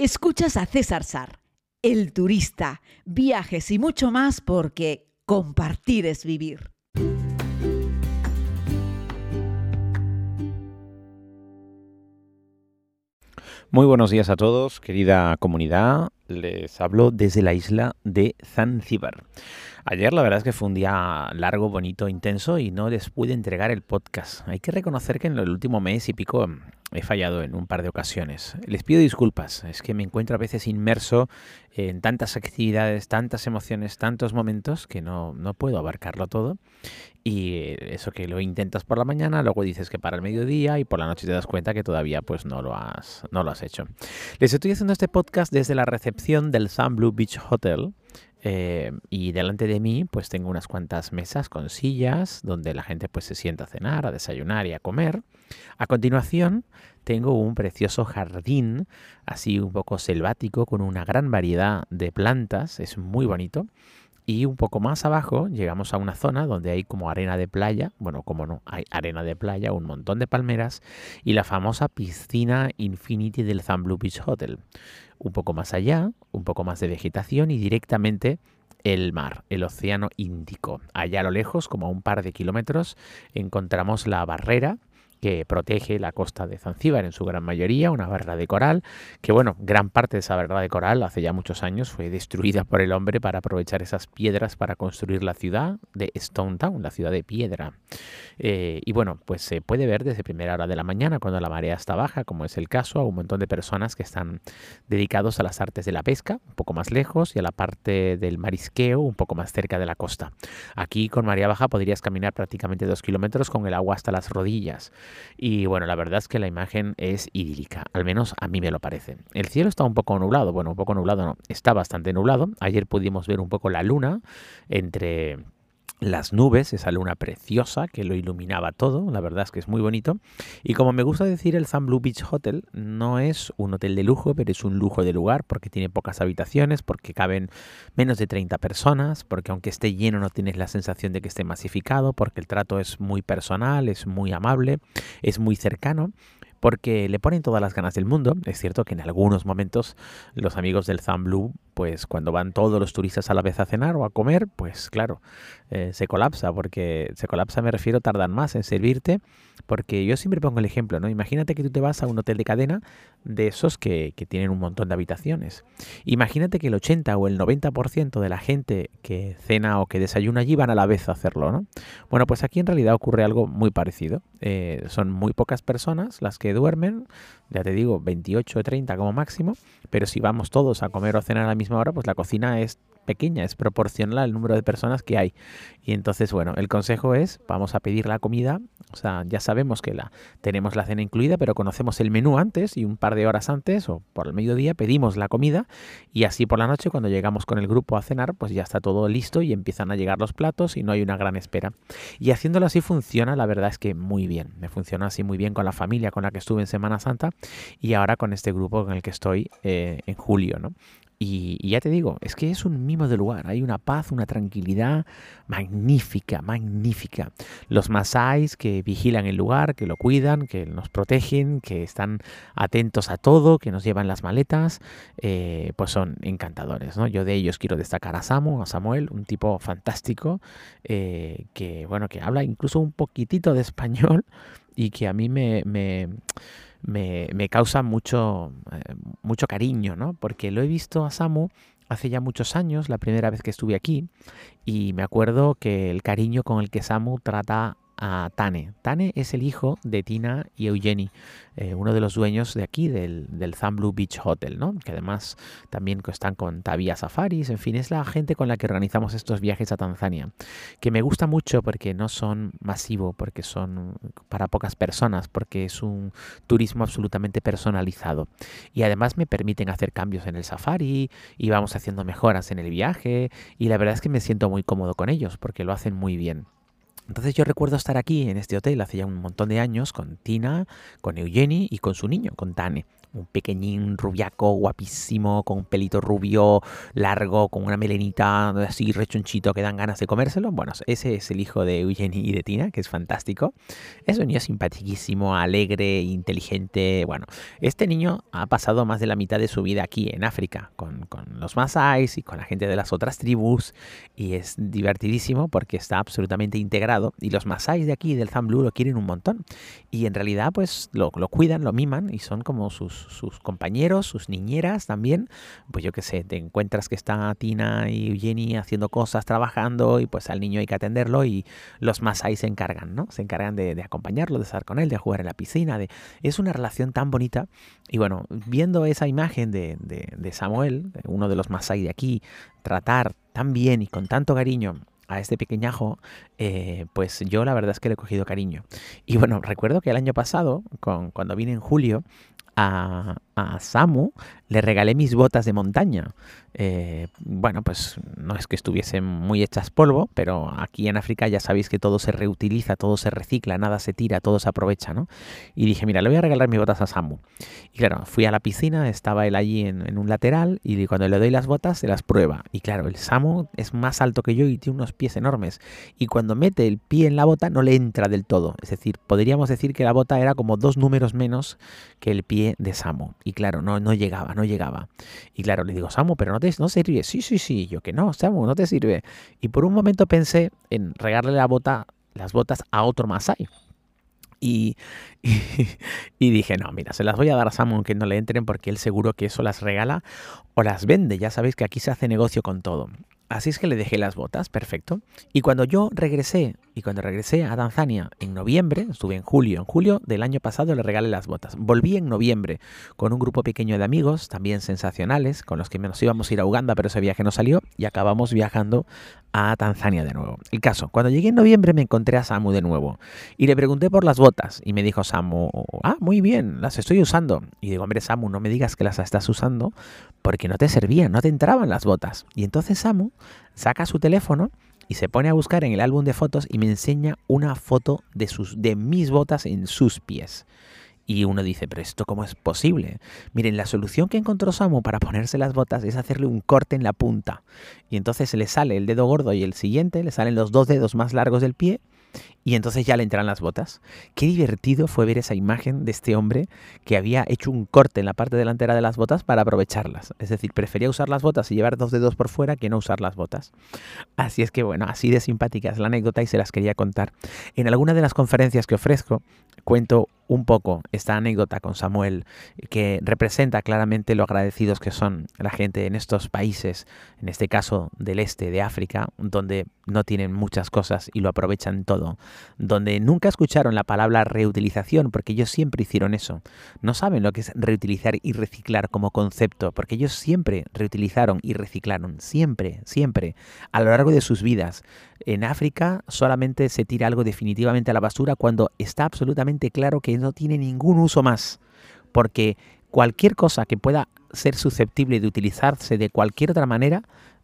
Escuchas a César Sar, el turista, viajes y mucho más porque compartir es vivir. Muy buenos días a todos, querida comunidad. Les hablo desde la isla de Zanzíbar. Ayer la verdad es que fue un día largo, bonito, intenso y no les pude entregar el podcast. Hay que reconocer que en el último mes y pico he fallado en un par de ocasiones. Les pido disculpas, es que me encuentro a veces inmerso en tantas actividades, tantas emociones, tantos momentos que no, no puedo abarcarlo todo. Y eso que lo intentas por la mañana, luego dices que para el mediodía y por la noche te das cuenta que todavía pues no lo has, no lo has hecho. Les estoy haciendo este podcast desde la recepción del Sun Blue Beach Hotel eh, y delante de mí pues tengo unas cuantas mesas con sillas donde la gente pues se sienta a cenar, a desayunar y a comer. A continuación tengo un precioso jardín así un poco selvático con una gran variedad de plantas, es muy bonito. Y un poco más abajo llegamos a una zona donde hay como arena de playa, bueno, como no, hay arena de playa, un montón de palmeras y la famosa piscina Infinity del Blue Beach Hotel. Un poco más allá, un poco más de vegetación y directamente el mar, el océano Índico. Allá a lo lejos, como a un par de kilómetros, encontramos la barrera que protege la costa de Zanzíbar en su gran mayoría, una barra de coral, que bueno, gran parte de esa barra de coral hace ya muchos años fue destruida por el hombre para aprovechar esas piedras para construir la ciudad de Stone Town, la ciudad de piedra. Eh, y bueno, pues se puede ver desde primera hora de la mañana, cuando la marea está baja, como es el caso, a un montón de personas que están dedicados a las artes de la pesca, un poco más lejos, y a la parte del marisqueo, un poco más cerca de la costa. Aquí con marea baja podrías caminar prácticamente dos kilómetros con el agua hasta las rodillas. Y bueno, la verdad es que la imagen es idílica, al menos a mí me lo parece. El cielo está un poco nublado, bueno, un poco nublado no, está bastante nublado. Ayer pudimos ver un poco la luna entre las nubes, esa luna preciosa que lo iluminaba todo, la verdad es que es muy bonito. Y como me gusta decir, el Sun Blue Beach Hotel no es un hotel de lujo, pero es un lujo de lugar porque tiene pocas habitaciones, porque caben menos de 30 personas, porque aunque esté lleno no tienes la sensación de que esté masificado, porque el trato es muy personal, es muy amable, es muy cercano porque le ponen todas las ganas del mundo. Es cierto que en algunos momentos los amigos del Blue pues cuando van todos los turistas a la vez a cenar o a comer, pues claro, eh, se colapsa, porque se colapsa me refiero, tardan más en servirte, porque yo siempre pongo el ejemplo, ¿no? Imagínate que tú te vas a un hotel de cadena de esos que, que tienen un montón de habitaciones. Imagínate que el 80 o el 90% de la gente que cena o que desayuna allí van a la vez a hacerlo, ¿no? Bueno, pues aquí en realidad ocurre algo muy parecido. Eh, son muy pocas personas las que duermen, ya te digo, 28 o 30 como máximo, pero si vamos todos a comer o cenar a la misma hora, pues la cocina es pequeña, es proporcional al número de personas que hay. Y entonces, bueno, el consejo es, vamos a pedir la comida, o sea, ya sabemos que la tenemos la cena incluida, pero conocemos el menú antes y un par de horas antes o por el mediodía pedimos la comida y así por la noche cuando llegamos con el grupo a cenar, pues ya está todo listo y empiezan a llegar los platos y no hay una gran espera. Y haciéndolo así funciona, la verdad es que muy bien. Me funciona así muy bien con la familia con la que estuve en Semana Santa y ahora con este grupo con el que estoy eh, en julio, ¿no? Y, ya te digo, es que es un mimo de lugar, hay una paz, una tranquilidad magnífica, magnífica. Los masáis que vigilan el lugar, que lo cuidan, que nos protegen, que están atentos a todo, que nos llevan las maletas, eh, pues son encantadores. ¿no? Yo de ellos quiero destacar a Samu, a Samuel, un tipo fantástico, eh, que bueno, que habla incluso un poquitito de español y que a mí me me, me causa mucho, eh, mucho cariño, ¿no? Porque lo he visto a Samu hace ya muchos años, la primera vez que estuve aquí, y me acuerdo que el cariño con el que Samu trata a Tane. Tane es el hijo de Tina y Eugenie, eh, uno de los dueños de aquí, del, del Blue Beach Hotel, ¿no? que además también están con Tavia Safaris, en fin, es la gente con la que organizamos estos viajes a Tanzania, que me gusta mucho porque no son masivos, porque son para pocas personas, porque es un turismo absolutamente personalizado. Y además me permiten hacer cambios en el safari y vamos haciendo mejoras en el viaje y la verdad es que me siento muy cómodo con ellos porque lo hacen muy bien. Entonces yo recuerdo estar aquí en este hotel hace ya un montón de años con Tina, con Eugenie y con su niño, con Tane. Un pequeñín rubiaco, guapísimo, con un pelito rubio, largo, con una melenita así rechonchito que dan ganas de comérselo. Bueno, ese es el hijo de Eugenie y de Tina, que es fantástico. Es un niño simpaticísimo, alegre, inteligente. Bueno, este niño ha pasado más de la mitad de su vida aquí en África, con, con los Masáis y con la gente de las otras tribus. Y es divertidísimo porque está absolutamente integrado. Y los Masáis de aquí, del Zamblu, lo quieren un montón. Y en realidad, pues lo, lo cuidan, lo miman y son como sus sus, compañeros, sus niñeras también. Pues yo qué sé, te encuentras que está Tina y Eugenie haciendo cosas, trabajando y pues al niño hay que atenderlo y los más ahí se encargan, ¿no? Se encargan de, acompañarlo, de estar con él, de jugar en la piscina. De... Es una relación tan bonita. Y bueno, viendo esa imagen de, de, Samuel, uno de los Masai de aquí, tratar tan bien y con tanto cariño a este pequeñajo, eh, pues yo la verdad es que le he cogido cariño. Y bueno, recuerdo que el año pasado, con, cuando vine en julio, a, a Samu le regalé mis botas de montaña. Eh, bueno, pues no es que estuviesen muy hechas polvo, pero aquí en África ya sabéis que todo se reutiliza, todo se recicla, nada se tira, todo se aprovecha, ¿no? Y dije, mira, le voy a regalar mis botas a Samu. Y claro, fui a la piscina, estaba él allí en, un lateral y cuando le doy las botas se las prueba. Y claro, el Samu es más alto que yo y tiene unos pies enormes. Y cuando mete el pie en la bota no le entra del todo. Es decir, podríamos decir que la bota era como dos números menos que el pie de Samu. Y claro, no, no llegaba, no llegaba. Y claro, le digo, Samu, pero no te no sirve. Sí, sí, sí. Yo que no, Samu, no te sirve. Y por un momento pensé en regarle las botas a otro Masai. Y, y, dije, no, mira, se las voy a dar a Samu aunque no le entren porque él seguro que eso las regala o las vende. Ya sabéis que aquí se hace negocio con todo. Así es que le dejé las botas, perfecto. Y cuando yo regresé, y cuando regresé a Tanzania en noviembre, estuve en julio, en julio del año pasado le regalé las botas. Volví en noviembre con un grupo pequeño de amigos, también sensacionales, con los que nos íbamos a ir a Uganda, pero ese viaje no salió, y acabamos viajando a Tanzania de nuevo. El caso, cuando llegué en noviembre me encontré a Samu de nuevo, y le pregunté por las botas, y me dijo Samu, ah, muy bien, las estoy usando. Y digo, hombre, Samu, no me digas que las estás usando, porque no te servían, no te entraban las botas. Y entonces Samu saca su teléfono y se pone a buscar en el álbum de fotos y me enseña una foto de, sus, de mis botas en sus pies. Y uno dice, pero esto cómo es posible? Miren, la solución que encontró Samu para ponerse las botas es hacerle un corte en la punta. Y entonces le sale el dedo gordo y el siguiente, le salen los dos dedos más largos del pie y entonces ya le entran las botas. Qué divertido fue ver esa imagen de este hombre que había hecho un corte en la parte delantera de las botas para aprovecharlas. Es decir, prefería usar las botas y llevar dos dedos por fuera que no usar las botas. Así es que bueno, así de simpática es la anécdota y se las quería contar. En alguna de las conferencias que ofrezco cuento un poco esta anécdota con Samuel, que representa claramente lo agradecidos que son la gente en estos países, en este caso del este de África, donde no tienen muchas cosas y lo aprovechan todo, donde nunca escucharon la palabra reutilización, porque ellos siempre hicieron eso. No saben lo que es reutilizar y reciclar como concepto, porque ellos siempre reutilizaron y reciclaron, siempre, siempre, a lo largo de sus vidas. En África solamente se tira algo definitivamente a la basura cuando está absolutamente claro que no tiene ningún uso más, porque cualquier cosa que pueda ser susceptible de utilizarse de cualquier otra manera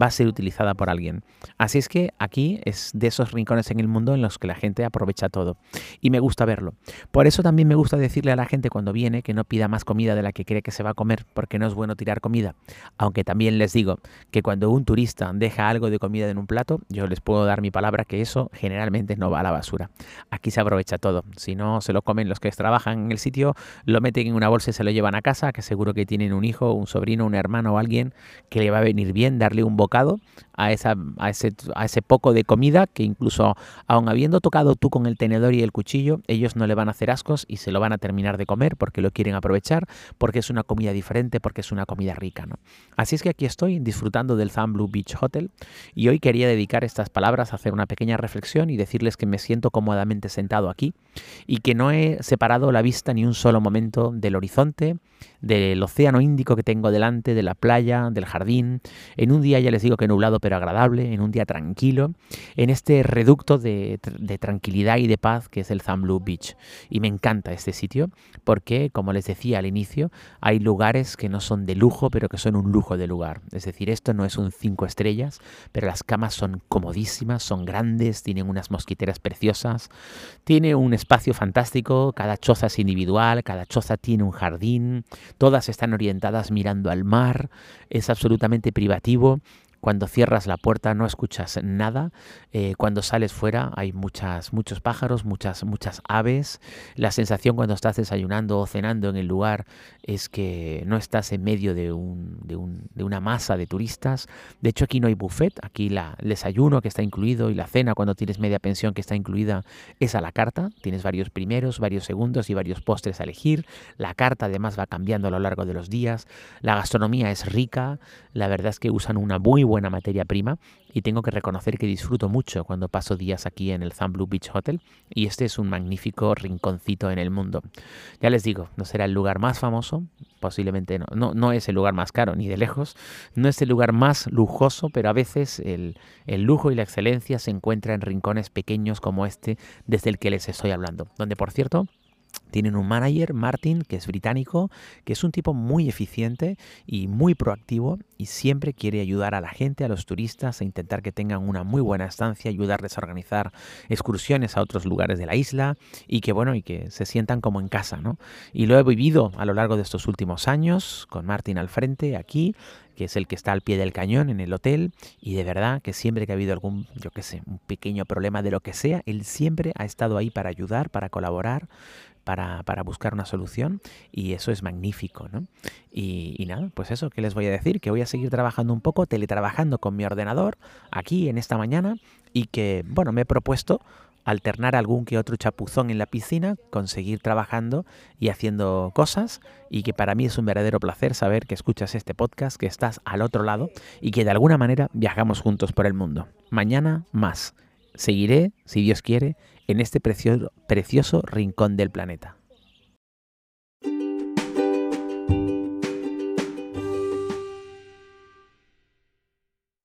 va a ser utilizada por alguien. Así es que aquí es de esos rincones en el mundo en los que la gente aprovecha todo. Y me gusta verlo. Por eso también me gusta decirle a la gente cuando viene que no pida más comida de la que cree que se va a comer, porque no es bueno tirar comida. Aunque también les digo que cuando un turista deja algo de comida en un plato, yo les puedo dar mi palabra que eso generalmente no va a la basura. Aquí se aprovecha todo. Si no se lo comen los que trabajan en el sitio, lo meten en una bolsa y se lo llevan a casa, que seguro que tienen un hijo, un sobrino, un hermano o alguien que le va a venir bien darle un a, esa, a, ese, poco de comida que incluso aun habiendo tocado tú con el tenedor y el cuchillo, ellos no le van a hacer ascos y se lo van a terminar de comer porque lo quieren aprovechar, porque es una comida diferente, porque es una comida rica. ¿no? Así es que aquí estoy disfrutando del Blue Beach Hotel y hoy quería dedicar estas palabras a hacer una pequeña reflexión y decirles que me siento cómodamente sentado aquí y que no he separado la vista ni un solo momento del horizonte, del océano Índico que tengo delante, de la playa, del jardín, en un día ya les digo que nublado pero agradable, en un día tranquilo, en este reducto de, tranquilidad y de paz que es el Zamblu Beach. Y me encanta este sitio porque, como les decía al inicio, hay lugares que no son de lujo pero que son un lujo de lugar. Es decir, esto no es un cinco estrellas, pero las camas son comodísimas, son grandes, tienen unas mosquiteras preciosas, tiene un espacio fantástico, cada choza es individual, cada choza tiene un jardín, todas están orientadas mirando al mar, es absolutamente privativo, cuando cierras la puerta no escuchas nada. Eh, cuando sales fuera hay muchas, muchos pájaros, muchas, muchas aves. La sensación cuando estás desayunando o cenando en el lugar es que no estás en medio de, un, de, un, de una masa de turistas. De hecho, aquí no hay buffet. Aquí la, el desayuno que está incluido y la cena cuando tienes media pensión que está incluida es a la carta. Tienes varios primeros, varios segundos y varios postres a elegir. La carta además va cambiando a lo largo de los días. La gastronomía es rica. La verdad es que usan una muy buena buena materia prima y tengo que reconocer que disfruto mucho cuando paso días aquí en el Blue Beach Hotel y este es un magnífico rinconcito en el mundo. Ya les digo, no será el lugar más famoso, posiblemente no, no, no es el lugar más caro ni de lejos, no es el lugar más lujoso, pero a veces el, el lujo y la excelencia se encuentra en rincones pequeños como este desde el que les estoy hablando, donde por cierto tienen un manager, Martin, que es británico, que es un tipo muy eficiente y muy proactivo y siempre quiere ayudar a la gente, a los turistas, a intentar que tengan una muy buena estancia, ayudarles a organizar excursiones a otros lugares de la isla y que bueno, y que se sientan como en casa, ¿no? Y lo he vivido a lo largo de estos últimos años con Martin al frente aquí que es el que está al pie del cañón en el hotel y de verdad que siempre que ha habido algún, yo qué sé, un pequeño problema de lo que sea, él siempre ha estado ahí para ayudar, para colaborar, para, buscar una solución y eso es magnífico, ¿no? Y, y, nada, pues eso, ¿qué les voy a decir? Que voy a seguir trabajando un poco, teletrabajando con mi ordenador aquí en esta mañana y que, bueno, me he propuesto alternar algún que otro chapuzón en la piscina, conseguir trabajando y haciendo cosas y que para mí es un verdadero placer saber que escuchas este podcast, que estás al otro lado y que de alguna manera viajamos juntos por el mundo. Mañana más. Seguiré, si Dios quiere, en este precioso, rincón del planeta.